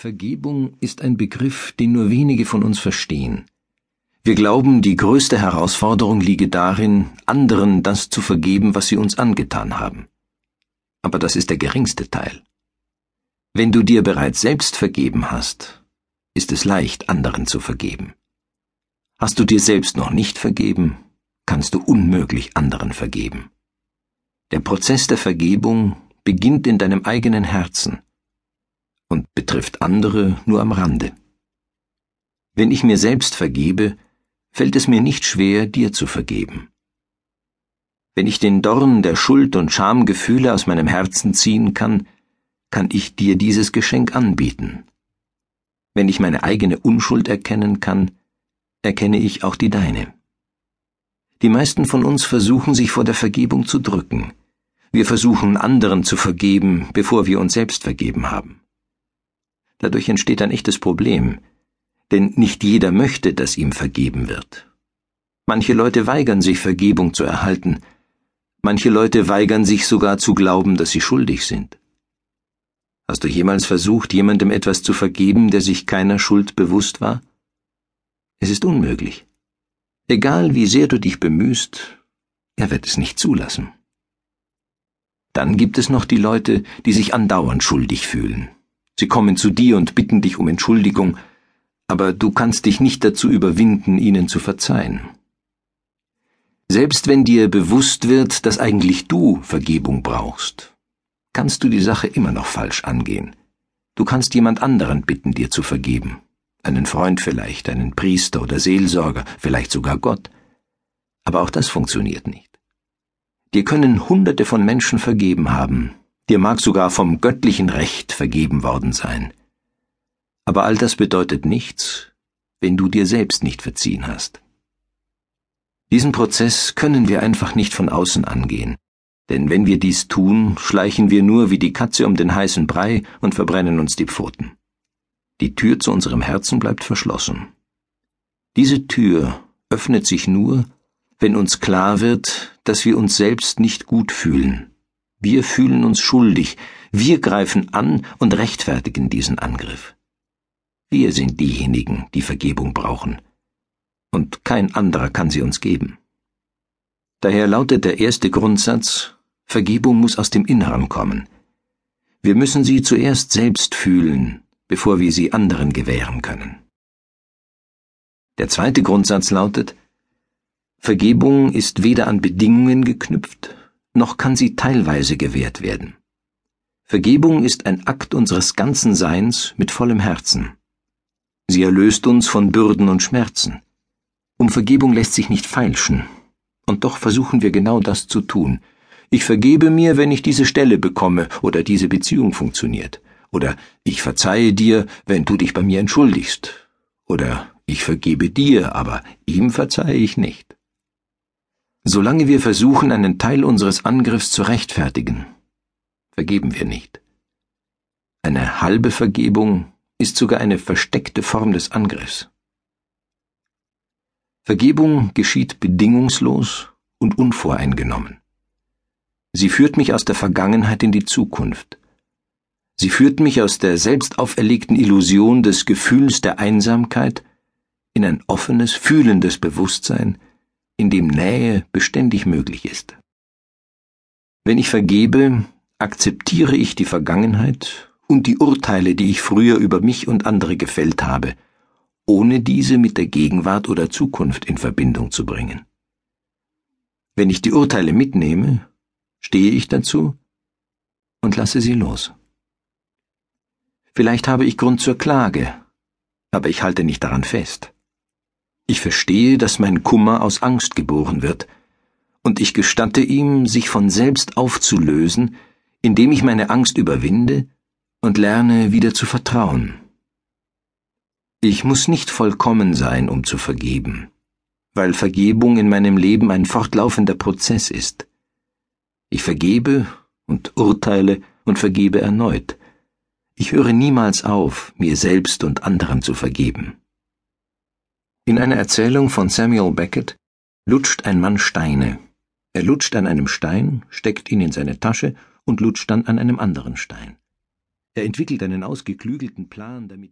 Vergebung ist ein Begriff, den nur wenige von uns verstehen. Wir glauben, die größte Herausforderung liege darin, anderen das zu vergeben, was sie uns angetan haben. Aber das ist der geringste Teil. Wenn du dir bereits selbst vergeben hast, ist es leicht, anderen zu vergeben. Hast du dir selbst noch nicht vergeben, kannst du unmöglich anderen vergeben. Der Prozess der Vergebung beginnt in deinem eigenen Herzen betrifft andere nur am Rande. Wenn ich mir selbst vergebe, fällt es mir nicht schwer, dir zu vergeben. Wenn ich den Dorn der Schuld und Schamgefühle aus meinem Herzen ziehen kann, kann ich dir dieses Geschenk anbieten. Wenn ich meine eigene Unschuld erkennen kann, erkenne ich auch die deine. Die meisten von uns versuchen sich vor der Vergebung zu drücken. Wir versuchen anderen zu vergeben, bevor wir uns selbst vergeben haben. Dadurch entsteht ein echtes Problem, denn nicht jeder möchte, dass ihm vergeben wird. Manche Leute weigern sich, Vergebung zu erhalten, manche Leute weigern sich sogar zu glauben, dass sie schuldig sind. Hast du jemals versucht, jemandem etwas zu vergeben, der sich keiner Schuld bewusst war? Es ist unmöglich. Egal wie sehr du dich bemühst, er wird es nicht zulassen. Dann gibt es noch die Leute, die sich andauernd schuldig fühlen. Sie kommen zu dir und bitten dich um Entschuldigung, aber du kannst dich nicht dazu überwinden, ihnen zu verzeihen. Selbst wenn dir bewusst wird, dass eigentlich du Vergebung brauchst, kannst du die Sache immer noch falsch angehen. Du kannst jemand anderen bitten, dir zu vergeben. Einen Freund vielleicht, einen Priester oder Seelsorger, vielleicht sogar Gott. Aber auch das funktioniert nicht. Dir können Hunderte von Menschen vergeben haben, dir mag sogar vom göttlichen Recht vergeben worden sein. Aber all das bedeutet nichts, wenn du dir selbst nicht verziehen hast. Diesen Prozess können wir einfach nicht von außen angehen, denn wenn wir dies tun, schleichen wir nur wie die Katze um den heißen Brei und verbrennen uns die Pfoten. Die Tür zu unserem Herzen bleibt verschlossen. Diese Tür öffnet sich nur, wenn uns klar wird, dass wir uns selbst nicht gut fühlen wir fühlen uns schuldig, wir greifen an und rechtfertigen diesen Angriff. Wir sind diejenigen, die Vergebung brauchen, und kein anderer kann sie uns geben. Daher lautet der erste Grundsatz, Vergebung muss aus dem Inneren kommen. Wir müssen sie zuerst selbst fühlen, bevor wir sie anderen gewähren können. Der zweite Grundsatz lautet, Vergebung ist weder an Bedingungen geknüpft, noch kann sie teilweise gewährt werden. Vergebung ist ein Akt unseres ganzen Seins mit vollem Herzen. Sie erlöst uns von Bürden und Schmerzen. Um Vergebung lässt sich nicht feilschen, und doch versuchen wir genau das zu tun. Ich vergebe mir, wenn ich diese Stelle bekomme oder diese Beziehung funktioniert. Oder ich verzeihe dir, wenn du dich bei mir entschuldigst. Oder ich vergebe dir, aber ihm verzeihe ich nicht. Solange wir versuchen, einen Teil unseres Angriffs zu rechtfertigen, vergeben wir nicht. Eine halbe Vergebung ist sogar eine versteckte Form des Angriffs. Vergebung geschieht bedingungslos und unvoreingenommen. Sie führt mich aus der Vergangenheit in die Zukunft. Sie führt mich aus der selbst auferlegten Illusion des Gefühls der Einsamkeit in ein offenes, fühlendes Bewusstsein, in dem Nähe beständig möglich ist. Wenn ich vergebe, akzeptiere ich die Vergangenheit und die Urteile, die ich früher über mich und andere gefällt habe, ohne diese mit der Gegenwart oder Zukunft in Verbindung zu bringen. Wenn ich die Urteile mitnehme, stehe ich dazu und lasse sie los. Vielleicht habe ich Grund zur Klage, aber ich halte nicht daran fest. Ich verstehe, dass mein Kummer aus Angst geboren wird, und ich gestatte ihm, sich von selbst aufzulösen, indem ich meine Angst überwinde und lerne wieder zu vertrauen. Ich muss nicht vollkommen sein, um zu vergeben, weil Vergebung in meinem Leben ein fortlaufender Prozess ist. Ich vergebe und urteile und vergebe erneut. Ich höre niemals auf, mir selbst und anderen zu vergeben. In einer Erzählung von Samuel Beckett lutscht ein Mann Steine. Er lutscht an einem Stein, steckt ihn in seine Tasche und lutscht dann an einem anderen Stein. Er entwickelt einen ausgeklügelten Plan, damit